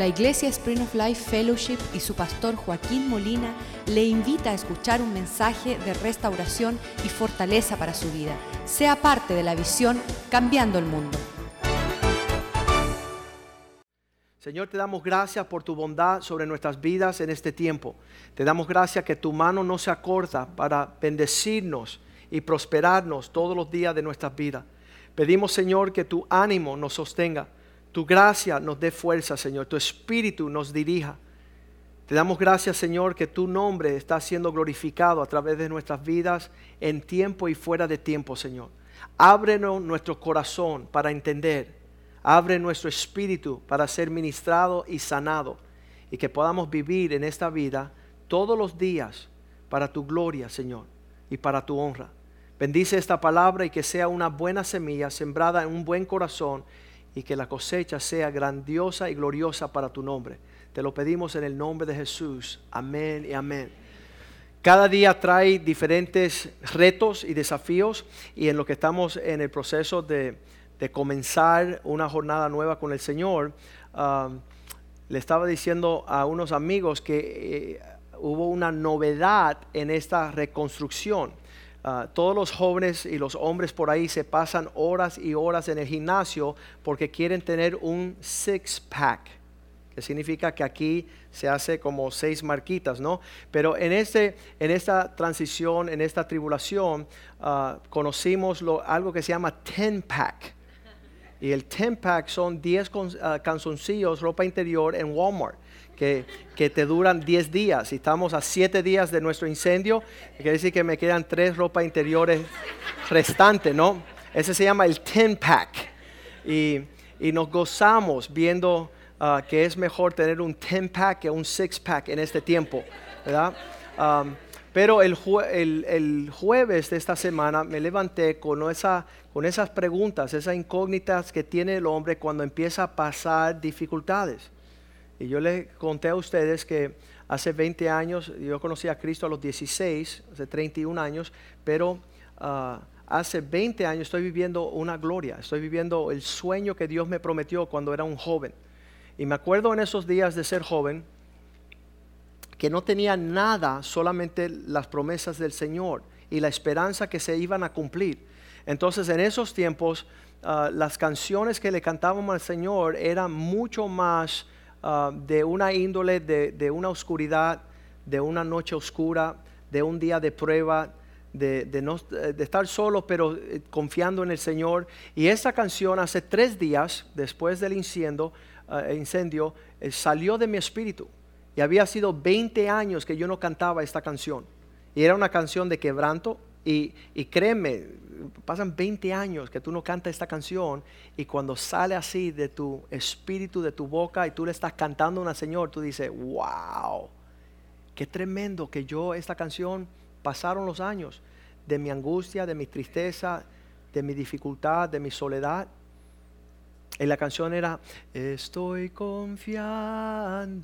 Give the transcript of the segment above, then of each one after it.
La Iglesia Spring of Life Fellowship y su pastor Joaquín Molina le invita a escuchar un mensaje de restauración y fortaleza para su vida. Sea parte de la visión Cambiando el Mundo. Señor, te damos gracias por tu bondad sobre nuestras vidas en este tiempo. Te damos gracias que tu mano no se acorta para bendecirnos y prosperarnos todos los días de nuestras vidas. Pedimos, Señor, que tu ánimo nos sostenga tu gracia nos dé fuerza, Señor. Tu espíritu nos dirija. Te damos gracias, Señor, que tu nombre está siendo glorificado a través de nuestras vidas en tiempo y fuera de tiempo, Señor. Ábrenos nuestro corazón para entender. Abre nuestro espíritu para ser ministrado y sanado. Y que podamos vivir en esta vida todos los días para tu gloria, Señor, y para tu honra. Bendice esta palabra y que sea una buena semilla sembrada en un buen corazón y que la cosecha sea grandiosa y gloriosa para tu nombre. Te lo pedimos en el nombre de Jesús. Amén y amén. Cada día trae diferentes retos y desafíos y en lo que estamos en el proceso de, comenzar una jornada nueva con el Señor, um, le estaba diciendo a unos amigos que eh, hubo una novedad en esta reconstrucción. Ah, todos los jóvenes y los hombres por ahí se pasan horas y horas en el gimnasio porque quieren tener un six pack, que significa que aquí se hace como seis marquitas, ¿no? Pero en, este, en esta transición, en esta tribulación, ah, conocimos algo que se llama ten pack. Y el ten pack son 10 uh, canzoncillos, ropa interior en Walmart que, te duran 10 días. Y estamos a 7 días de nuestro incendio, quiere decir que me quedan 3 ropas interiores restantes, ¿no? Ese se llama el 10 pack. Y, nos gozamos viendo uh, que es mejor tener un 10 pack que un 6 pack en este tiempo, ¿verdad? Pero el, el, jueves de esta semana me levanté con, esa, con esas preguntas, esas incógnitas que tiene el hombre cuando empieza a pasar dificultades. Y yo les conté a ustedes que hace 20 años, yo conocí a Cristo a los 16, hace 31 años, pero ah, hace 20 años estoy viviendo una gloria, estoy viviendo el sueño que Dios me prometió cuando era un joven. Y me acuerdo en esos días de ser joven que no tenía nada, solamente las promesas del Señor y la esperanza que se iban a cumplir. Entonces en esos tiempos ah, las canciones que le cantábamos al Señor eran mucho más Ah, de una índole, de, una oscuridad, de una noche oscura, de un día de prueba, de, de, estar solo pero eh, confiando en el Señor. Y esa canción hace tres días, después del incendio, ah, incendio eh, salió de mi espíritu. Y había sido 20 años que yo no cantaba esta canción. Y era una canción de quebranto. Y, y créeme, pasan 20 años que tú no cantas esta canción y cuando sale así de tu espíritu, de tu boca y tú le estás cantando a una Señor, tú dices, wow, qué tremendo que yo esta canción pasaron los años de mi angustia, de mi tristeza, de mi dificultad, de mi soledad. Y la canción era, estoy confiando,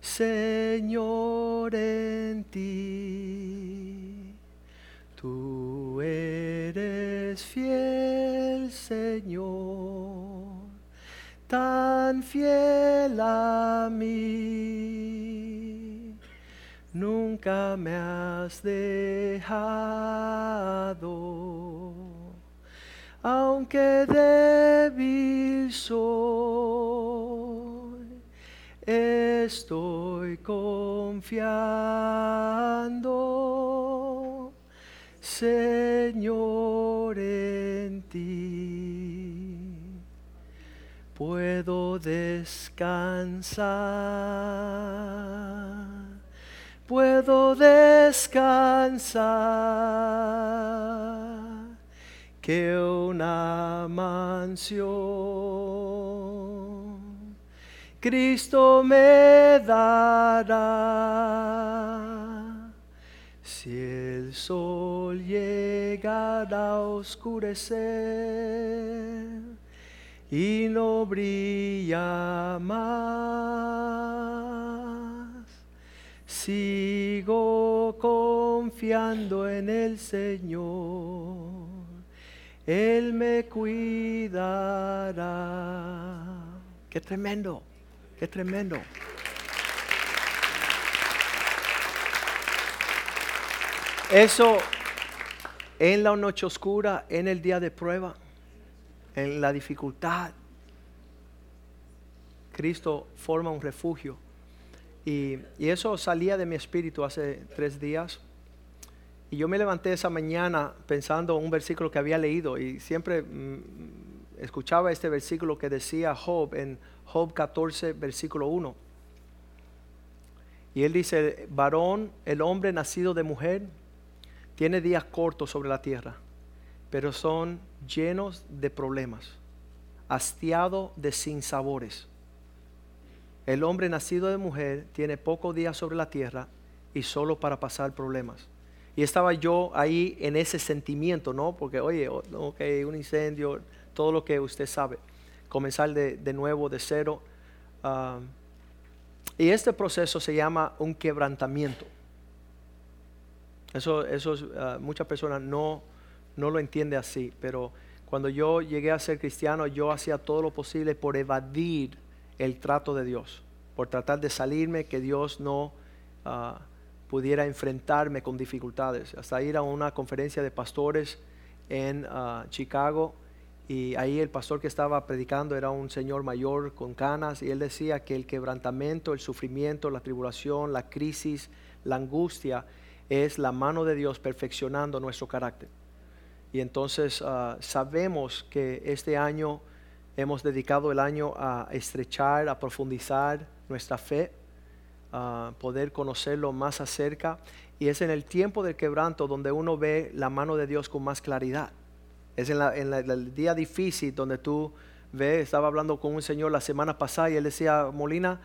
Señor, en ti Tú eres fiel, Señor, tan fiel a mí. Nunca me has dejado, aunque débil soy, estoy confiando Señor, en ti. Puedo descansar, puedo descansar. Que una mansión Cristo me dará si el sol llegara a oscurecer y no brilla más, sigo confiando en el Señor, Él me cuidará. Qué tremendo, qué tremendo. Eso en la noche oscura, en el día de prueba, en la dificultad, Cristo forma un refugio. Y, eso salía de mi espíritu hace tres días. Y yo me levanté esa mañana pensando un versículo que había leído y siempre mm, escuchaba este versículo que decía Job en Job 14, versículo 1. Y él dice, varón, el hombre nacido de mujer, tiene días cortos sobre la tierra, pero son llenos de problemas, hastiado de sinsabores. El hombre nacido de mujer tiene pocos días sobre la tierra y solo para pasar problemas. Y estaba yo ahí en ese sentimiento, ¿no? Porque, oye, ok, un incendio, todo lo que usted sabe, comenzar de, nuevo, de cero. Ah, y este proceso se llama un quebrantamiento. Eso, eso ah, muchas personas no, no lo entienden así, pero cuando yo llegué a ser cristiano, yo hacía todo lo posible por evadir el trato de Dios, por tratar de salirme, que Dios no ah, pudiera enfrentarme con dificultades. Hasta ir a una conferencia de pastores en ah, Chicago y ahí el pastor que estaba predicando era un señor mayor con canas y él decía que el quebrantamiento, el sufrimiento, la tribulación, la crisis, la angustia es la mano de Dios perfeccionando nuestro carácter. Y entonces ah, sabemos que este año hemos dedicado el año a estrechar, a profundizar nuestra fe, a poder conocerlo más acerca. Y es en el tiempo del quebranto donde uno ve la mano de Dios con más claridad. Es en, el día difícil donde tú ves, estaba hablando con un señor la semana pasada y él decía, Molina,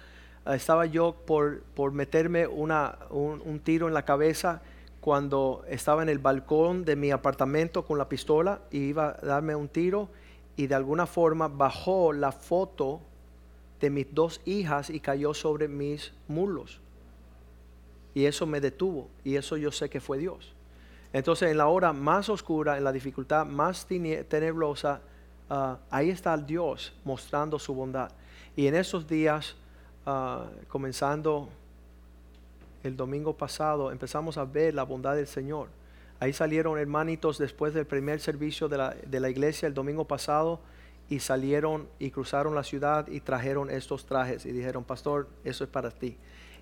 estaba yo por, por meterme una, un, tiro en la cabeza cuando estaba en el balcón de mi apartamento con la pistola y iba a darme un tiro y de alguna forma bajó la foto de mis dos hijas y cayó sobre mis muslos. Y eso me detuvo y eso yo sé que fue Dios. Entonces en la hora más oscura, en la dificultad más tenebrosa, ah, ahí está Dios mostrando su bondad. Y en esos días, ah, comenzando el domingo pasado, empezamos a ver la bondad del Señor. Ahí salieron hermanitos después del primer servicio de la, iglesia el domingo pasado y salieron y cruzaron la ciudad y trajeron estos trajes y dijeron, pastor, eso es para ti.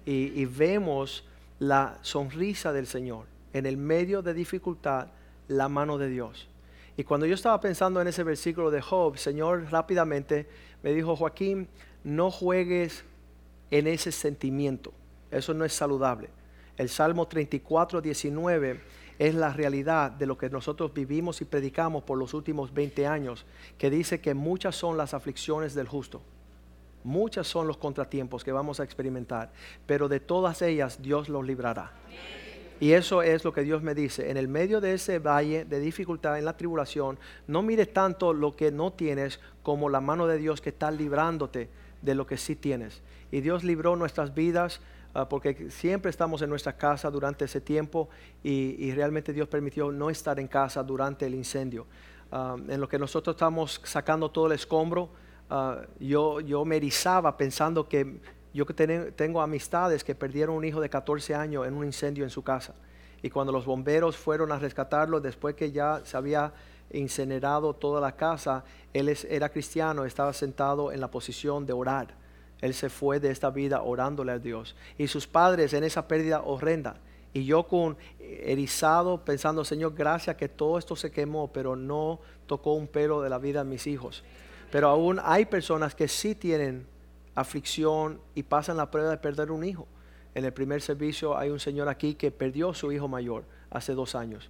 Y, y, vemos la sonrisa del Señor en el medio de dificultad, la mano de Dios. Y cuando yo estaba pensando en ese versículo de Job, Señor rápidamente me dijo, Joaquín, no juegues en ese sentimiento. Eso no es saludable. El Salmo 34, 19 es la realidad de lo que nosotros vivimos y predicamos por los últimos 20 años, que dice que muchas son las aflicciones del justo, muchas son los contratiempos que vamos a experimentar, pero de todas ellas Dios los librará. Y eso es lo que Dios me dice. En el medio de ese valle de dificultad, en la tribulación, no mires tanto lo que no tienes como la mano de Dios que está librándote de lo que sí tienes. Y Dios libró nuestras vidas Ah, porque siempre estamos en nuestra casa durante ese tiempo y, realmente Dios permitió no estar en casa durante el incendio. Ah, en lo que nosotros estamos sacando todo el escombro, ah, yo, yo me erizaba pensando que yo que tengo amistades que perdieron un hijo de 14 años en un incendio en su casa. Y cuando los bomberos fueron a rescatarlo, después que ya se había incinerado toda la casa, él era cristiano, estaba sentado en la posición de orar él se fue de esta vida orándole a Dios. Y sus padres en esa pérdida horrenda. Y yo con erizado pensando, Señor, gracias que todo esto se quemó, pero no tocó un pelo de la vida de mis hijos. Pero aún hay personas que sí tienen aflicción y pasan la prueba de perder un hijo. En el primer servicio hay un señor aquí que perdió su hijo mayor hace dos años.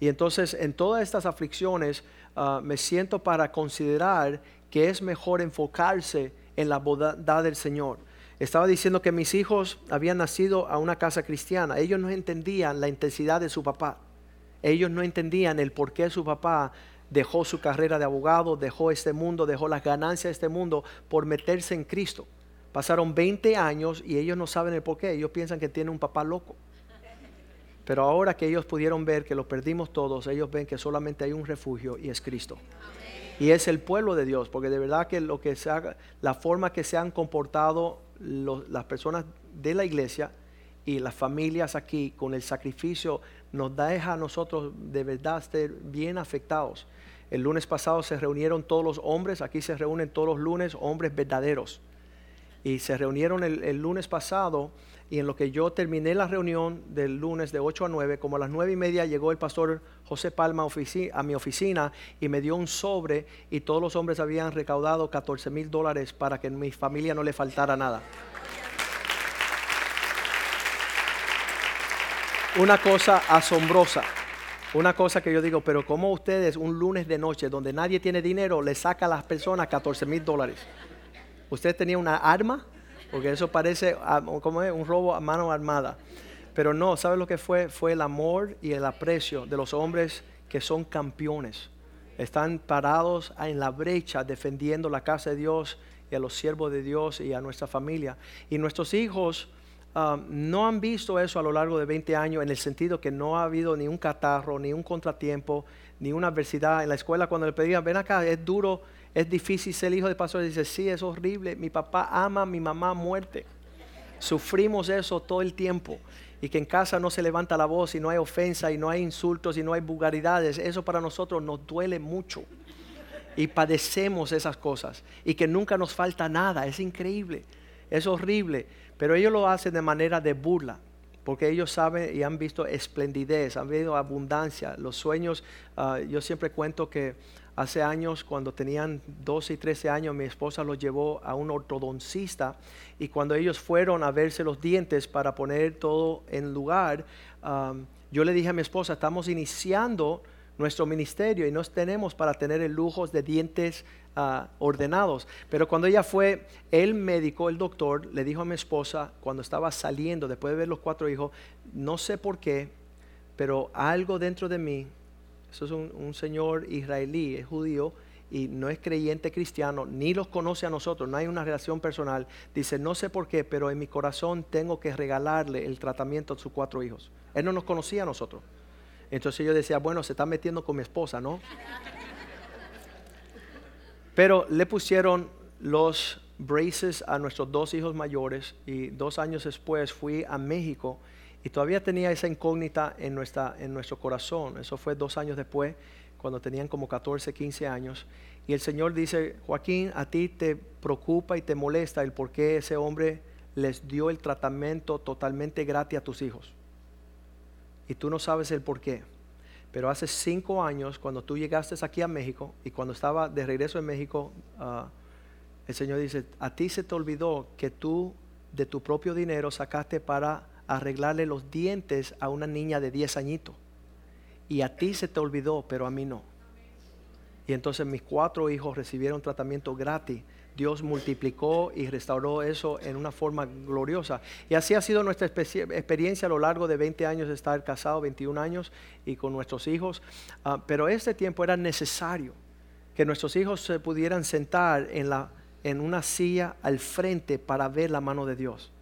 Y entonces en todas estas aflicciones ah, me siento para considerar que es mejor enfocarse en la bondad del Señor. Estaba diciendo que mis hijos habían nacido a una casa cristiana. Ellos no entendían la intensidad de su papá. Ellos no entendían el por qué su papá dejó su carrera de abogado, dejó este mundo, dejó las ganancias de este mundo por meterse en Cristo. Pasaron 20 años y ellos no saben el por qué. Ellos piensan que tiene un papá loco. Pero ahora que ellos pudieron ver que lo perdimos todos, ellos ven que solamente hay un refugio y es Cristo. Y es el pueblo de Dios, porque de verdad que lo que se la forma que se han comportado las personas de la iglesia y las familias aquí con el sacrificio nos deja a nosotros de verdad estar bien afectados. El lunes pasado se reunieron todos los hombres, aquí se reúnen todos los lunes hombres verdaderos. Y se reunieron el, lunes pasado y en lo que yo terminé la reunión del lunes de 8 a 9, como a las 9 y media llegó el pastor José Palma a mi oficina y me dio un sobre y todos los hombres habían recaudado 14 mil dólares para que mi familia no le faltara nada. Una cosa asombrosa. Una cosa que yo digo, pero ¿cómo ustedes un lunes de noche donde nadie tiene dinero le saca a las personas 14 mil dólares? ¿Usted tenía una arma? Porque eso parece como un robo a mano armada. Pero no, ¿sabe lo que fue? Fue el amor y el aprecio de los hombres que son campeones. Están parados en la brecha defendiendo la casa de Dios y a los siervos de Dios y a nuestra familia. Y nuestros hijos Um, no han visto eso a lo largo de 20 años en el sentido que no ha habido ni un catarro, ni un contratiempo, ni una adversidad. En la escuela cuando le pedían, ven acá, es duro, es difícil ser hijo de pastor, dice, sí, es horrible, mi papá ama mi mamá a muerte. Sufrimos eso todo el tiempo. Y que en casa no se levanta la voz y no hay ofensa y no hay insultos y no hay vulgaridades. Eso para nosotros nos duele mucho. Y padecemos esas cosas. Y que nunca nos falta nada. Es increíble. Es horrible. Pero ellos lo hacen de manera de burla, porque ellos saben y han visto esplendidez, han visto abundancia. Los sueños, ah, yo siempre cuento que hace años, cuando tenían 12 y 13 años, mi esposa los llevó a un ortodoncista y cuando ellos fueron a verse los dientes para poner todo en lugar, ah, yo le dije a mi esposa, estamos iniciando nuestro ministerio y no tenemos para tener el lujo de dientes ah, ordenados. Pero cuando ella fue, el médico, el doctor, le dijo a mi esposa, cuando estaba saliendo, después de ver los cuatro hijos, no sé por qué, pero algo dentro de mí, eso es un, un señor israelí, es judío, y no es creyente cristiano, ni los conoce a nosotros, no hay una relación personal, dice, no sé por qué, pero en mi corazón tengo que regalarle el tratamiento a sus cuatro hijos. Él no nos conocía a nosotros. Entonces yo decía, bueno, se está metiendo con mi esposa, ¿no? Pero le pusieron los braces a nuestros dos hijos mayores y dos años después fui a México y todavía tenía esa incógnita en, nuestra, en nuestro corazón. Eso fue dos años después, cuando tenían como 14, 15 años. Y el Señor dice, Joaquín, a ti te preocupa y te molesta el por qué ese hombre les dio el tratamiento totalmente gratis a tus hijos y tú no sabes el por qué. Pero hace cinco años, cuando tú llegaste aquí a México y cuando estaba de regreso en México, ah, el Señor dice, a ti se te olvidó que tú de tu propio dinero sacaste para arreglarle los dientes a una niña de 10 añitos. Y a ti se te olvidó, pero a mí no. Y entonces mis cuatro hijos recibieron tratamiento gratis Dios multiplicó y restauró eso en una forma gloriosa. Y así ha sido nuestra experiencia a lo largo de 20 años de estar casado, 21 años, y con nuestros hijos. Ah, pero este tiempo era necesario que nuestros hijos se pudieran sentar en, la, en una silla al frente para ver la mano de Dios.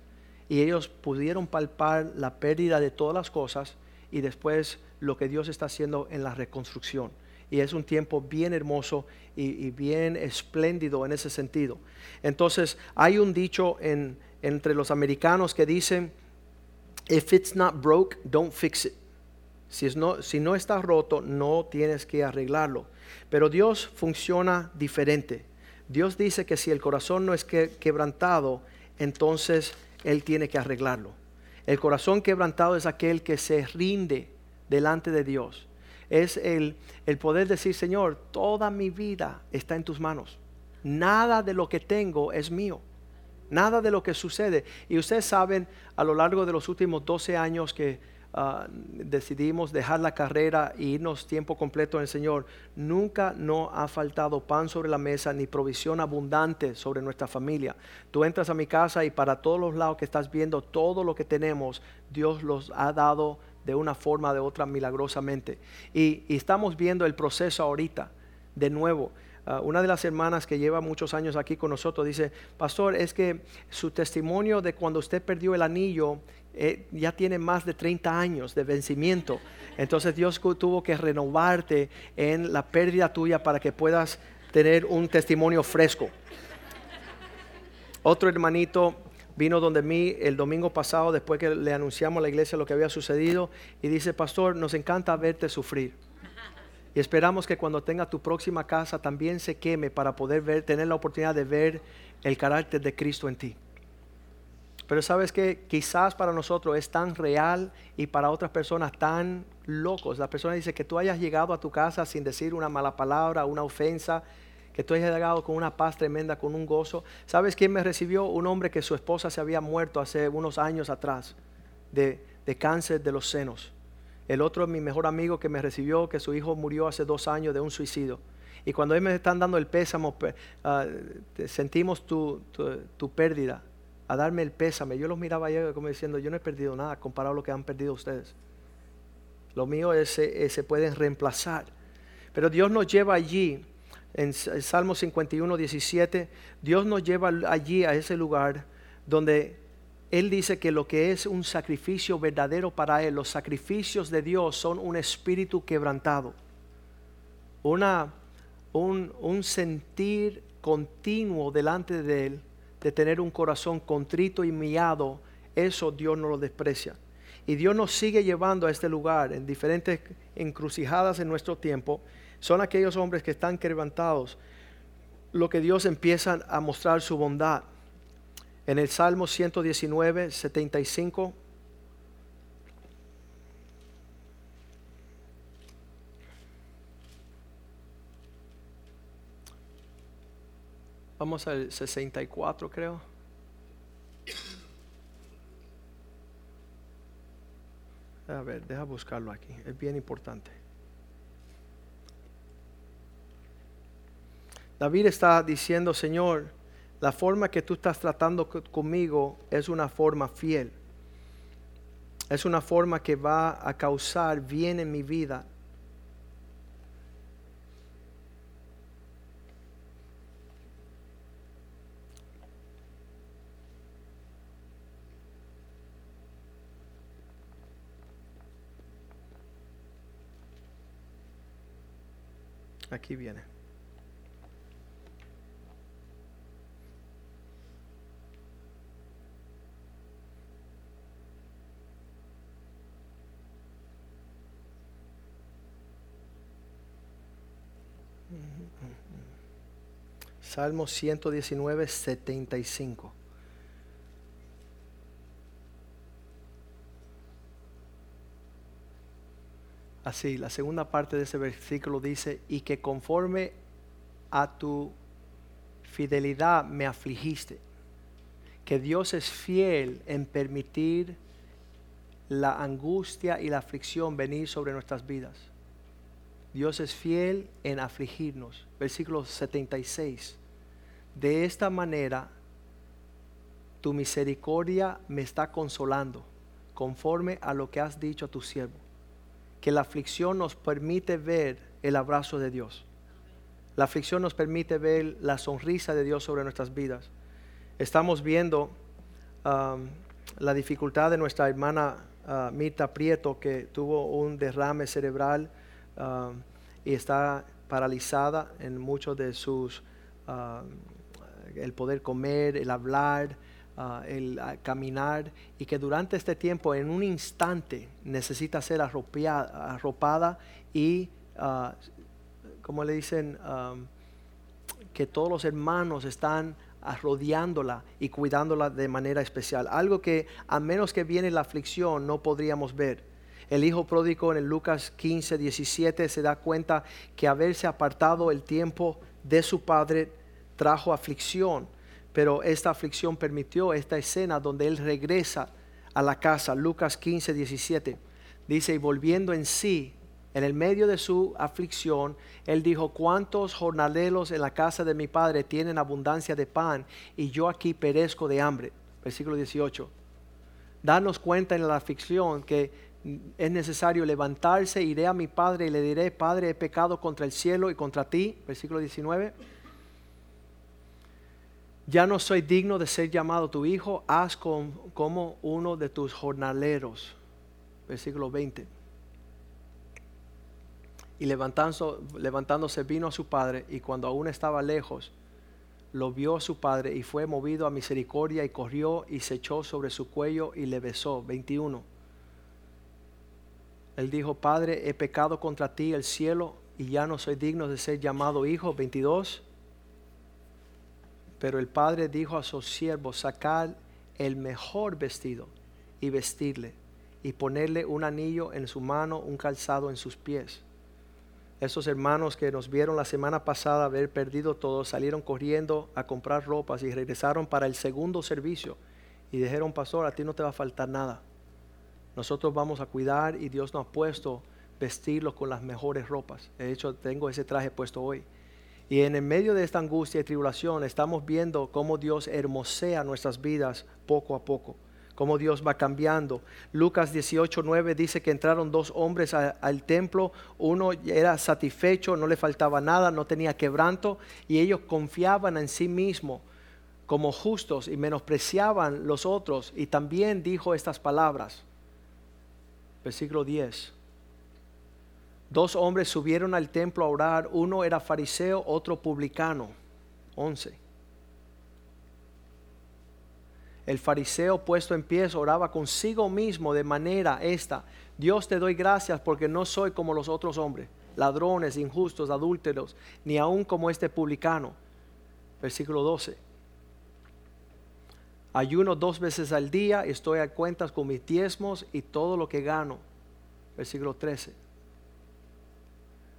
Y ellos pudieron palpar la pérdida de todas las cosas y después lo que Dios está haciendo en la reconstrucción y es un tiempo bien hermoso y, bien espléndido en ese sentido. Entonces, hay un dicho entre los americanos que dicen, if it's not broke, don't fix it. Si, no, si no está roto, no tienes que arreglarlo. Pero Dios funciona diferente. Dios dice que si el corazón no es quebrantado, entonces Él tiene que arreglarlo. El corazón quebrantado es aquel que se rinde delante de Dios es el, el poder decir, Señor, toda mi vida está en tus manos. Nada de lo que tengo es mío. Nada de lo que sucede. Y ustedes saben, a lo largo de los últimos 12 años que ah, decidimos dejar la carrera e irnos tiempo completo en el Señor, nunca no ha faltado pan sobre la mesa ni provisión abundante sobre nuestra familia. Tú entras a mi casa y para todos los lados que estás viendo, todo lo que tenemos, Dios los ha dado de una forma o de otra milagrosamente. Y, estamos viendo el proceso ahorita, de nuevo. Ah, una de las hermanas que lleva muchos años aquí con nosotros dice, pastor, es que su testimonio de cuando usted perdió el anillo eh, ya tiene más de 30 años de vencimiento. Entonces Dios tuvo que renovarte en la pérdida tuya para que puedas tener un testimonio fresco. Otro hermanito vino donde mí el domingo pasado después que le anunciamos a la iglesia lo que había sucedido y dice, pastor, nos encanta verte sufrir. Y esperamos que cuando tenga tu próxima casa también se queme para poder ver, tener la oportunidad de ver el carácter de Cristo en ti. Pero sabes que quizás para nosotros es tan real y para otras personas tan locos. La persona dice que tú hayas llegado a tu casa sin decir una mala palabra, una ofensa, que tú hayas llegado con una paz tremenda, con un gozo. ¿Sabes quién me recibió? Un hombre que su esposa se había muerto hace unos años atrás de, cáncer de los senos. El otro es mi mejor amigo que me recibió, que su hijo murió hace dos años de un suicidio. Y cuando ellos me están dando el pésamo, ah, sentimos tu, pérdida, a darme el pésame. Yo los miraba ayer como diciendo, yo no he perdido nada comparado a lo que han perdido ustedes. Lo mío es, eh, se pueden reemplazar. Pero Dios nos lleva allí, en Salmo 51, 17, Dios nos lleva allí a ese lugar donde él dice que lo que es un sacrificio verdadero para Él, los sacrificios de Dios son un espíritu quebrantado, una, un, un sentir continuo delante de Él, de tener un corazón contrito y miado, eso Dios no lo desprecia. Y Dios nos sigue llevando a este lugar en diferentes encrucijadas en nuestro tiempo. Son aquellos hombres que están quebrantados, lo que Dios empieza a mostrar su bondad en el Salmo 119, 75. Vamos al 64, creo. A ver, deja buscarlo aquí. Es bien importante. David está diciendo, Señor, la forma que tú estás tratando conmigo es una forma fiel. Es una forma que va a causar bien en mi vida. Aquí viene. Salmo 119, 75. Así, la segunda parte de ese versículo dice, y que conforme a tu fidelidad me afligiste, que Dios es fiel en permitir la angustia y la aflicción venir sobre nuestras vidas. Dios es fiel en afligirnos. Versículo 76. De esta manera, tu misericordia me está consolando, conforme a lo que has dicho a tu siervo. Que la aflicción nos permite ver el abrazo de Dios. La aflicción nos permite ver la sonrisa de Dios sobre nuestras vidas. Estamos viendo um, la dificultad de nuestra hermana uh, Mita Prieto, que tuvo un derrame cerebral um, y está paralizada en muchos de sus um, el poder comer, el hablar, ah, el ah, caminar, y que durante este tiempo, en un instante, necesita ser arropada y, uh, como le dicen, que todos los hermanos están rodeándola y cuidándola de manera especial. Algo que a menos que viene la aflicción no podríamos ver. El hijo pródigo en el Lucas 15, 17 se da cuenta que haberse apartado el tiempo de su padre trajo aflicción, pero esta aflicción permitió esta escena donde él regresa a la casa, Lucas 15, 17. Dice, y volviendo en sí, en el medio de su aflicción, él dijo, ¿cuántos jornaleros en la casa de mi padre tienen abundancia de pan y yo aquí perezco de hambre? Versículo 18. Danos cuenta en la aflicción que es necesario levantarse, iré a mi padre y le diré, Padre, he pecado contra el cielo y contra ti. Versículo 19 ya no soy digno de ser llamado tu hijo, haz como uno de tus jornaleros. Versículo 20. Y levantándose, levantándose vino a su padre y cuando aún estaba lejos, lo vio su padre y fue movido a misericordia y corrió y se echó sobre su cuello y le besó. 21. Él dijo, Padre, he pecado contra ti el cielo y ya no soy digno de ser llamado hijo. 22. Pero el padre dijo a sus siervos, sacad el mejor vestido y vestirle y ponerle un anillo en su mano, un calzado en sus pies. Esos hermanos que nos vieron la semana pasada haber perdido todo, salieron corriendo a comprar ropas y regresaron para el segundo servicio y dijeron, pastor, a ti no te va a faltar nada. Nosotros vamos a cuidar y Dios nos ha puesto vestirlos con las mejores ropas. De hecho, tengo ese traje puesto hoy. Y en el medio de esta angustia y tribulación estamos viendo cómo Dios hermosea nuestras vidas poco a poco cómo Dios va cambiando. Lucas 18, 9 dice que entraron dos hombres al templo, uno era satisfecho, no le faltaba nada, no tenía quebranto, y ellos confiaban en sí mismos como justos y menospreciaban los otros, y también dijo estas palabras. Versículo 10. Dos hombres subieron al templo a orar, uno era fariseo, otro publicano. 11 el fariseo puesto en pie oraba consigo mismo de manera esta, Dios te doy gracias porque no soy como los otros hombres, ladrones, injustos, adúlteros, ni aun como este publicano. Versículo 12. Ayuno dos veces al día, estoy a cuentas con mis diezmos y todo lo que gano. Versículo 13.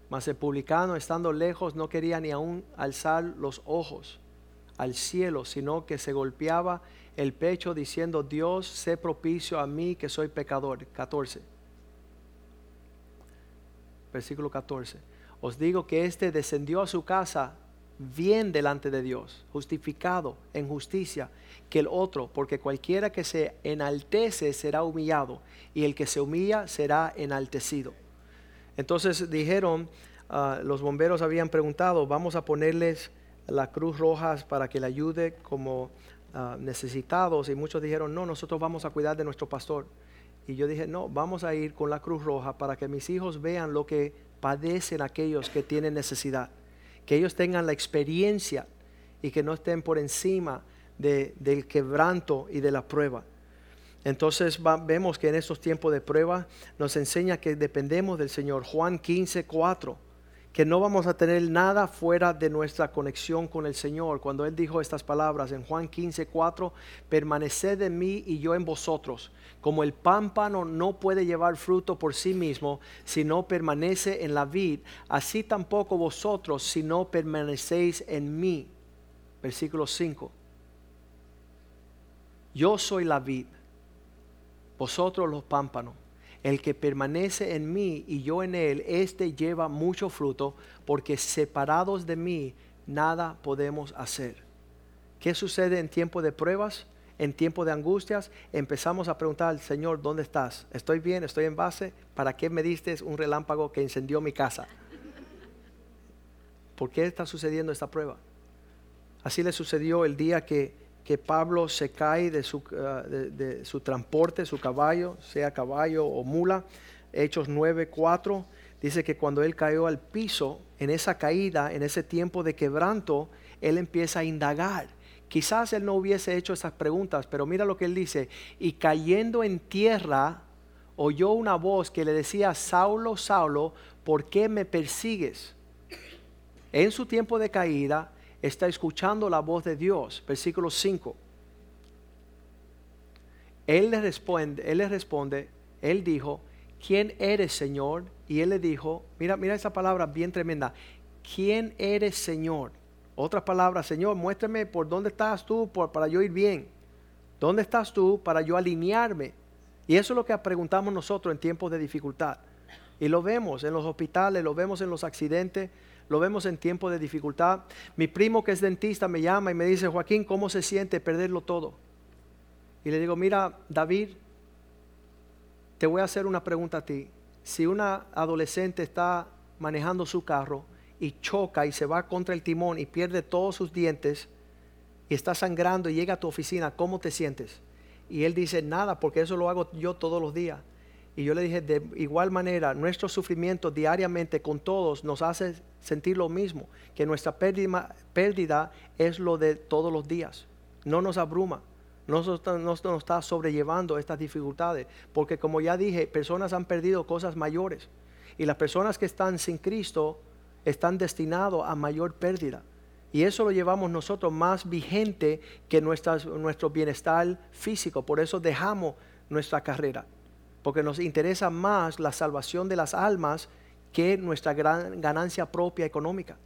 Mas el publicano, estando lejos, no quería ni aun alzar los ojos al cielo, sino que se golpeaba el pecho diciendo, Dios, sé propicio a mí que soy pecador. 14. Versículo 14. Os digo que éste descendió a su casa bien delante de Dios, justificado en justicia, que el otro, porque cualquiera que se enaltece será humillado, y el que se humilla será enaltecido. Entonces dijeron, ah, los bomberos habían preguntado, vamos a ponerles la cruz roja para que le ayude como Ah, necesitados y muchos dijeron, no, nosotros vamos a cuidar de nuestro pastor. Y yo dije, no, vamos a ir con la Cruz Roja para que mis hijos vean lo que padecen aquellos que tienen necesidad, que ellos tengan la experiencia y que no estén por encima del quebranto y de la prueba. Entonces vemos que en estos tiempos de prueba nos enseña que dependemos del Señor. Juan 15, 4 que no vamos a tener nada fuera de nuestra conexión con el Señor. Cuando Él dijo estas palabras en Juan 15, 4, permaneced en mí y yo en vosotros. Como el pámpano no puede llevar fruto por sí mismo si no permanece en la vid, así tampoco vosotros si no permanecéis en mí. Versículo 5. Yo soy la vid, vosotros los pámpanos. El que permanece en mí y yo en él, éste lleva mucho fruto, porque separados de mí nada podemos hacer. ¿Qué sucede en tiempo de pruebas? En tiempo de angustias, empezamos a preguntar al Señor, ¿dónde estás? ¿Estoy bien? ¿Estoy en base? ¿Para qué me diste un relámpago que incendió mi casa? ¿Por qué está sucediendo esta prueba? Así le sucedió el día que que Pablo se cae de su, ah, de, su, transporte, su caballo, sea caballo o mula. Hechos 9:4 dice que cuando él cayó al piso, en esa caída, en ese tiempo de quebranto, él empieza a indagar. Quizás él no hubiese hecho esas preguntas, pero mira lo que él dice. Y cayendo en tierra, oyó una voz que le decía, Saulo, Saulo, ¿por qué me persigues? En su tiempo de caída, está escuchando la voz de Dios. Versículo 5. Él le responde, él le responde, él dijo, ¿quién eres, Señor? Y él le dijo, mira, mira esa palabra bien tremenda. ¿Quién eres, Señor? Otra palabra, Señor, muéstrame por dónde estás tú para yo ir bien. ¿Dónde estás tú para yo alinearme? Y eso es lo que preguntamos nosotros en tiempos de dificultad. Y lo vemos en los hospitales, lo vemos en los accidentes, lo vemos en tiempos de dificultad. Mi primo que es dentista me llama y me dice, Joaquín, ¿cómo se siente perderlo todo? Y le digo, mira, David, te voy a hacer una pregunta a ti. Si una adolescente está manejando su carro y choca y se va contra el timón y pierde todos sus dientes y está sangrando y llega a tu oficina, ¿cómo te sientes? Y él dice, nada, porque eso lo hago yo todos los días. Y yo le dije, de igual manera, nuestro sufrimiento diariamente con todos nos hace sentir lo mismo, que nuestra pérdida, es lo de todos los días. No nos abruma, no nos, nos está sobrellevando estas dificultades, porque como ya dije, personas han perdido cosas mayores. Y las personas que están sin Cristo están destinados a mayor pérdida. Y eso lo llevamos nosotros más vigente que nuestro bienestar físico. Por eso dejamos nuestra carrera. Porque nos interesa más la salvación de las almas que nuestra gran ganancia propia económica.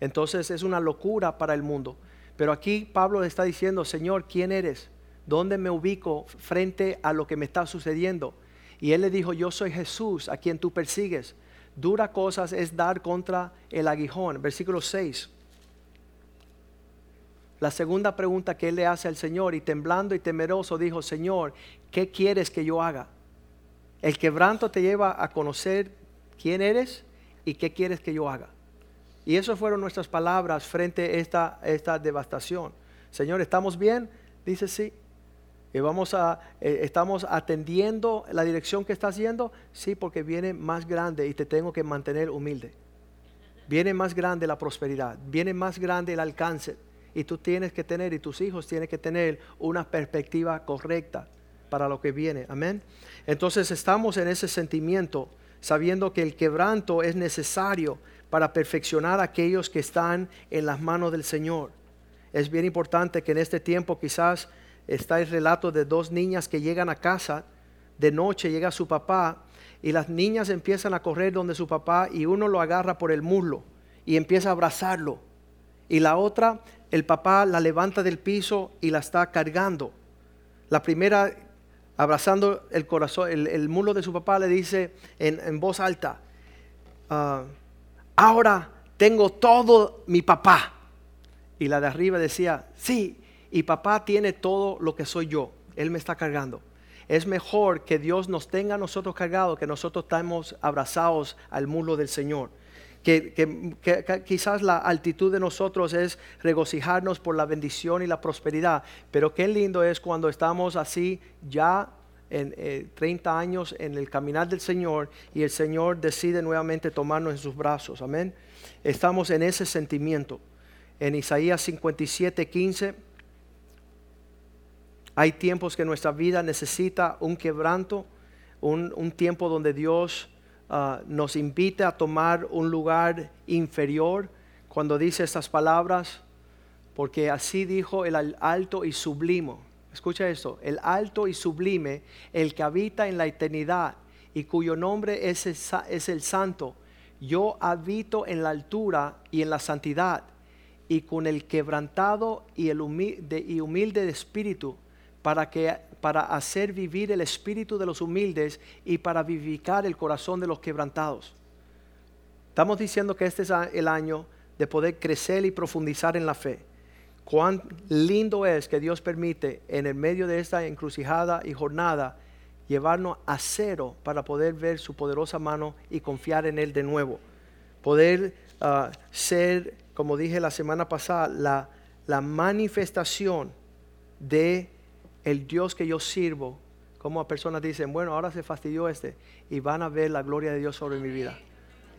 Entonces es una locura para el mundo. Pero aquí Pablo le está diciendo, Señor, ¿quién eres? ¿Dónde me ubico frente a lo que me está sucediendo? Y él le dijo, yo soy Jesús a quien tú persigues. Dura cosas es dar contra el aguijón. Versículo 6. La segunda pregunta que él le hace al Señor y temblando y temeroso dijo, Señor, ¿qué quieres que yo haga? El quebranto te lleva a conocer quién eres y qué quieres que yo haga. Y esas fueron nuestras palabras frente a esta, esta devastación. Señor, ¿estamos bien? Dice sí. ¿Y vamos a, eh, ¿Estamos atendiendo la dirección que estás yendo? Sí, porque viene más grande y te tengo que mantener humilde. Viene más grande la prosperidad, viene más grande el alcance y tú tienes que tener y tus hijos tienen que tener una perspectiva correcta para lo que viene. Amén. Entonces estamos en ese sentimiento, sabiendo que el quebranto es necesario para perfeccionar a aquellos que están en las manos del Señor. Es bien importante que en este tiempo quizás está el relato de dos niñas que llegan a casa, de noche llega su papá y las niñas empiezan a correr donde su papá y uno lo agarra por el muslo y empieza a abrazarlo. Y la otra el papá la levanta del piso y la está cargando. La primera, abrazando el corazón, el, mulo de su papá, le dice en, voz alta, ah, ahora tengo todo mi papá. Y la de arriba decía, sí, y papá tiene todo lo que soy yo. Él me está cargando. Es mejor que Dios nos tenga a nosotros cargados que nosotros estemos abrazados al mulo del Señor que, quizás la altitud de nosotros es regocijarnos por la bendición y la prosperidad, pero qué lindo es cuando estamos así ya en 30 eh, años en el caminar del Señor y el Señor decide nuevamente tomarnos en sus brazos. Amén. Estamos en ese sentimiento. En Isaías 57, 15, hay tiempos que nuestra vida necesita un quebranto, un tiempo donde Dios Ah, nos invita a tomar un lugar inferior cuando dice estas palabras, porque así dijo el alto y sublime. Escucha esto, el alto y sublime, el que habita en la eternidad y cuyo nombre es el, es el santo. Yo habito en la altura y en la santidad y con el quebrantado y, el humilde, y humilde de espíritu, para que para hacer vivir el espíritu de los humildes y para vivificar el corazón de los quebrantados. Estamos diciendo que este es el año de poder crecer y profundizar en la fe. Cuán lindo es que Dios permite en el medio de esta encrucijada y jornada llevarnos a cero para poder ver su poderosa mano y confiar en Él de nuevo. Poder ah, ser, como dije la semana pasada, la, la manifestación de el Dios que yo sirvo, como personas dicen, bueno, ahora se fastidió este, y van a ver la gloria de Dios sobre mi vida.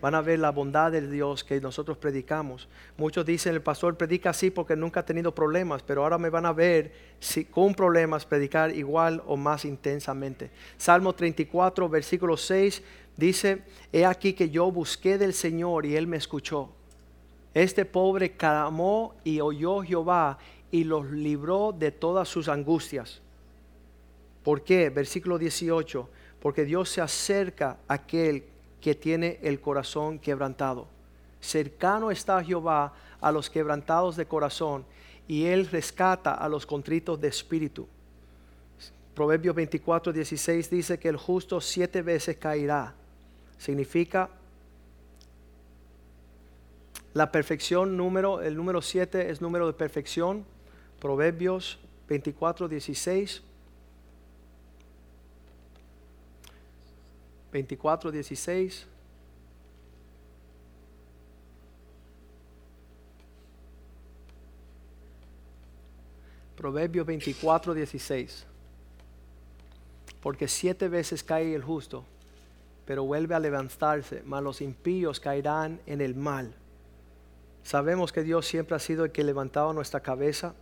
Van a ver la bondad de Dios que nosotros predicamos. Muchos dicen, el pastor predica así porque nunca ha tenido problemas, pero ahora me van a ver si, con problemas predicar igual o más intensamente. Salmo 34, versículo 6 dice, he aquí que yo busqué del Señor y Él me escuchó. Este pobre clamó y oyó Jehová y los libró de todas sus angustias. ¿Por qué? Versículo 18. Porque Dios se acerca a aquel que tiene el corazón quebrantado. Cercano está Jehová a los quebrantados de corazón y Él rescata a los contritos de espíritu. Proverbios 24, 16 dice que el justo siete veces caerá. Significa la perfección número, el número siete es número de perfección Proverbios 24, 16. 24, 16. Proverbios 24, 16. Porque siete veces cae el justo, pero vuelve a levantarse, mas los impíos caerán en el mal. Sabemos que Dios siempre ha sido el que levantado nuestra cabeza.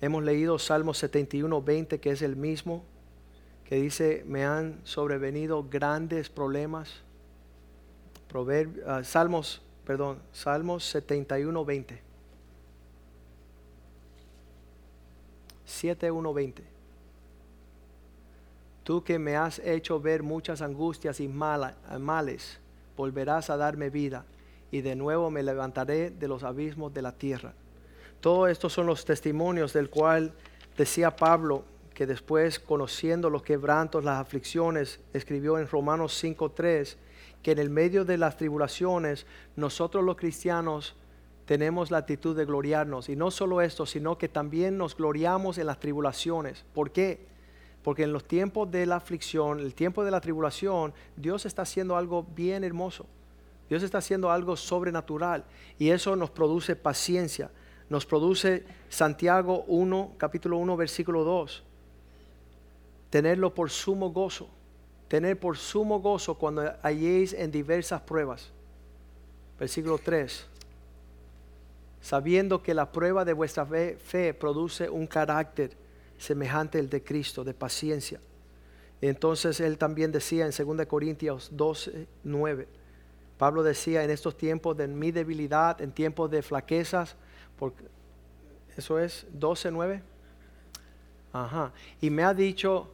Hemos leído Salmo 71, 20, que es el mismo, que dice, me han sobrevenido grandes problemas. Ah, Salmos, perdón, Salmos 71, 20. 7, 1, 20. Tú que me has hecho ver muchas angustias y males, volverás a darme vida y de nuevo me levantaré de los abismos de la tierra. Todos estos son los testimonios del cual decía Pablo que después, conociendo los quebrantos, las aflicciones, escribió en Romanos 5.3, que en el medio de las tribulaciones, nosotros los cristianos tenemos la actitud de gloriarnos. Y no solo esto, sino que también nos gloriamos en las tribulaciones. ¿Por qué? Porque en los tiempos de la aflicción, el tiempo de la tribulación, Dios está haciendo algo bien hermoso. Dios está haciendo algo sobrenatural y eso nos produce paciencia. Nos produce Santiago 1, capítulo 1, versículo 2. Tenerlo por sumo gozo. Tener por sumo gozo cuando halléis en diversas pruebas. Versículo 3. Sabiendo que la prueba de vuestra fe, fe produce un carácter semejante al de Cristo, de paciencia. Entonces él también decía en 2 Corintios 12, 9 Pablo decía en estos tiempos de mi debilidad, en tiempos de flaquezas, porque eso es 12.9. Ajá. Y me ha dicho,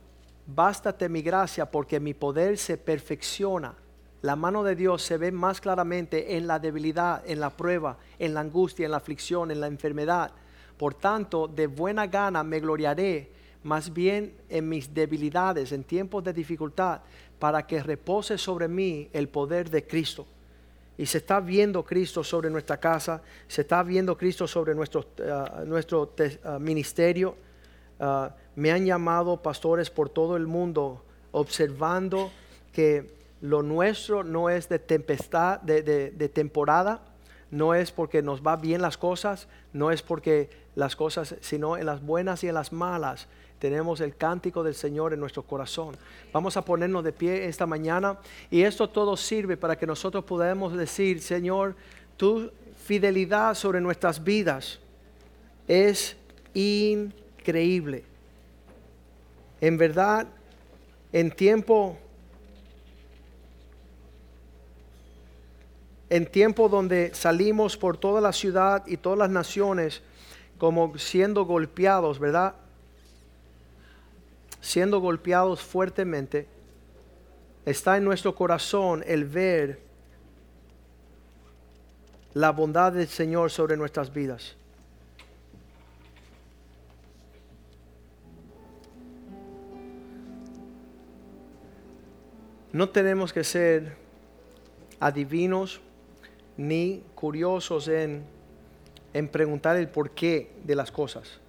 bástate mi gracia porque mi poder se perfecciona. La mano de Dios se ve más claramente en la debilidad, en la prueba, en la angustia, en la aflicción, en la enfermedad. Por tanto, de buena gana me gloriaré más bien en mis debilidades, en tiempos de dificultad, para que repose sobre mí el poder de Cristo y se está viendo Cristo sobre nuestra casa, se está viendo Cristo sobre nuestro, eh, nuestro eh, ministerio. Ah, me han llamado pastores por todo el mundo observando que lo nuestro no es de tempestad, de temporada, no es porque nos va bien las cosas, no es porque las cosas, sino en las buenas y en las malas tenemos el cántico del Señor en nuestro corazón. Vamos a ponernos de pie esta mañana y esto todo sirve para que nosotros podamos decir, Señor, tu fidelidad sobre nuestras vidas es increíble. En verdad, en tiempo en tiempo donde salimos por toda la ciudad y todas las naciones como siendo golpeados, ¿verdad? Siendo golpeados fuertemente, está en nuestro corazón el ver la bondad del Señor sobre nuestras vidas. No tenemos que ser adivinos ni curiosos en, en preguntar el porqué de las cosas.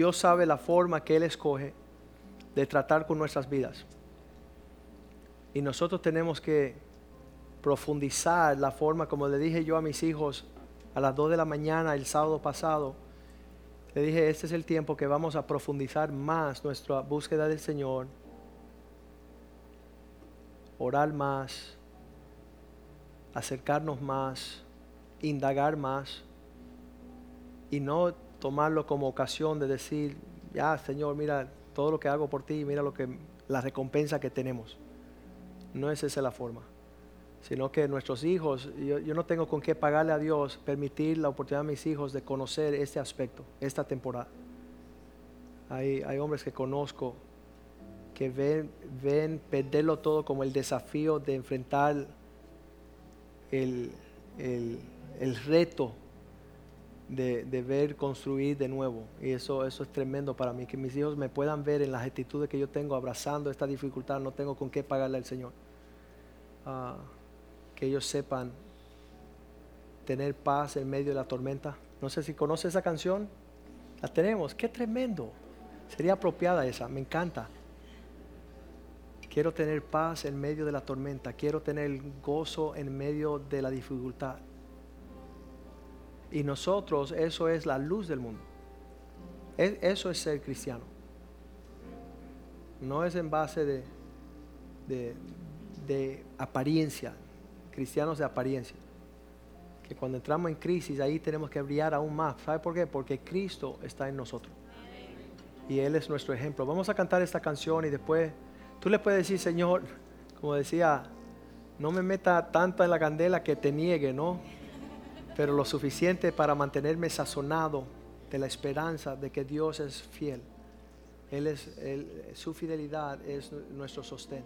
Dios sabe la forma que Él escoge de tratar con nuestras vidas. Y nosotros tenemos que profundizar la forma, como le dije yo a mis hijos a las 2 de la mañana el sábado pasado, le dije, este es el tiempo que vamos a profundizar más nuestra búsqueda del Señor, orar más, acercarnos más, indagar más y no tomarlo como ocasión de decir, ya Señor, mira todo lo que hago por ti, mira lo que la recompensa que tenemos. No es esa la forma, sino que nuestros hijos, yo, no tengo con qué pagarle a Dios, permitir la oportunidad a mis hijos de conocer este aspecto, esta temporada. Hay, hombres que conozco que ven, ven perderlo todo como el desafío de enfrentar el, el, el reto de, ver construir de nuevo. Y eso, eso es tremendo para mí, que mis hijos me puedan ver en las actitudes que yo tengo abrazando esta dificultad, no tengo con qué pagarle al Señor. Ah, que ellos sepan tener paz en medio de la tormenta. No sé si conoce esa canción. La tenemos, qué tremendo. Sería apropiada esa, me encanta. Quiero tener paz en medio de la tormenta, quiero tener gozo en medio de la dificultad. Y nosotros, eso es la luz del mundo. Eso es ser cristiano. No es en base de, de, de apariencia, cristianos de apariencia. Que cuando entramos en crisis ahí tenemos que brillar aún más. ¿Sabe por qué? Porque Cristo está en nosotros. Y Él es nuestro ejemplo. Vamos a cantar esta canción y después tú le puedes decir, Señor, como decía, no me meta tanto en la candela que te niegue, ¿no? Pero lo suficiente para mantenerme sazonado de la esperanza de que Dios es fiel. Él es, su fidelidad es nuestro sostén.